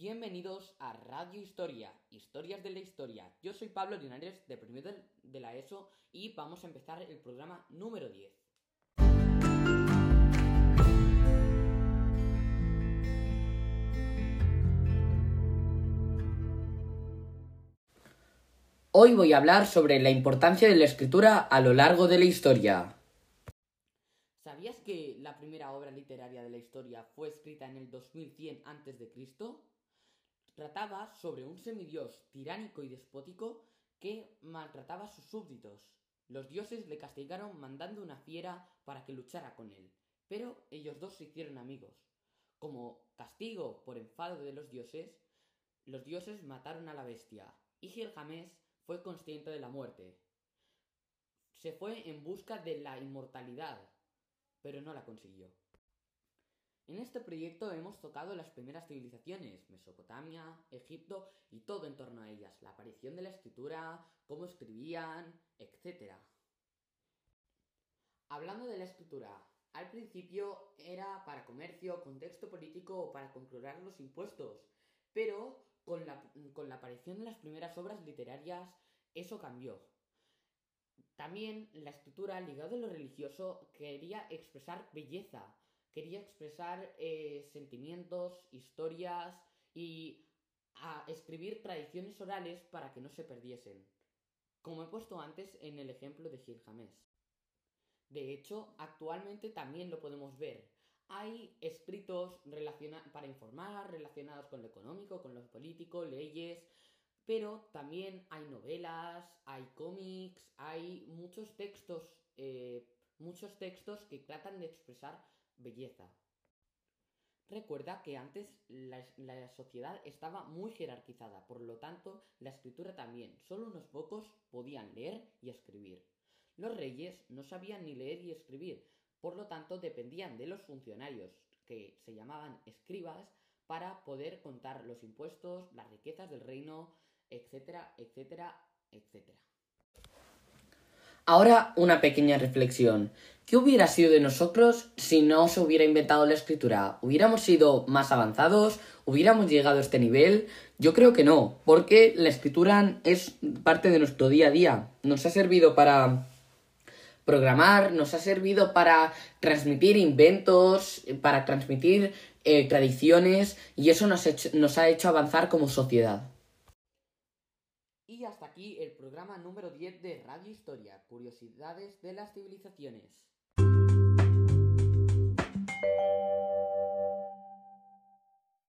Bienvenidos a Radio Historia, Historias de la Historia. Yo soy Pablo Linares, de primero de la ESO, y vamos a empezar el programa número 10. Hoy voy a hablar sobre la importancia de la escritura a lo largo de la historia. ¿Sabías que la primera obra literaria de la historia fue escrita en el 2100 a.C.? Trataba sobre un semidios tiránico y despótico que maltrataba a sus súbditos. Los dioses le castigaron mandando una fiera para que luchara con él, pero ellos dos se hicieron amigos. Como castigo por enfado de los dioses, los dioses mataron a la bestia, y Gilgamesh fue consciente de la muerte. Se fue en busca de la inmortalidad, pero no la consiguió. En este proyecto hemos tocado las primeras civilizaciones, Mesopotamia, Egipto y todo en torno a ellas, la aparición de la escritura, cómo escribían, etc. Hablando de la escritura, al principio era para comercio, contexto político o para controlar los impuestos, pero con la, con la aparición de las primeras obras literarias eso cambió. También la escritura, ligada a lo religioso, quería expresar belleza, quería expresar eh, sentimientos, historias y escribir tradiciones orales para que no se perdiesen, como he puesto antes en el ejemplo de Gilgamesh. De hecho, actualmente también lo podemos ver. Hay escritos para informar relacionados con lo económico, con lo político, leyes, pero también hay novelas, hay cómics, hay muchos textos, eh, muchos textos que tratan de expresar belleza. Recuerda que antes la, la, sociedad estaba muy jerarquizada, por lo tanto la escritura también. Solo unos pocos podían leer y escribir. Los reyes no sabían ni leer y escribir, por lo tanto dependían de los funcionarios, que se llamaban escribas, para poder contar los impuestos, las riquezas del reino, etcétera, etcétera, etcétera. Ahora una pequeña reflexión. ¿Qué hubiera sido de nosotros si no se hubiera inventado la escritura? ¿Hubiéramos sido más avanzados? ¿Hubiéramos llegado a este nivel? Yo creo que no, porque la escritura es parte de nuestro día a día. Nos ha servido para programar, nos ha servido para transmitir inventos, para transmitir eh, tradiciones y eso nos, nos ha hecho avanzar como sociedad. Y hasta aquí el programa número 10 de Radio Historia, Curiosidades de las Civilizaciones.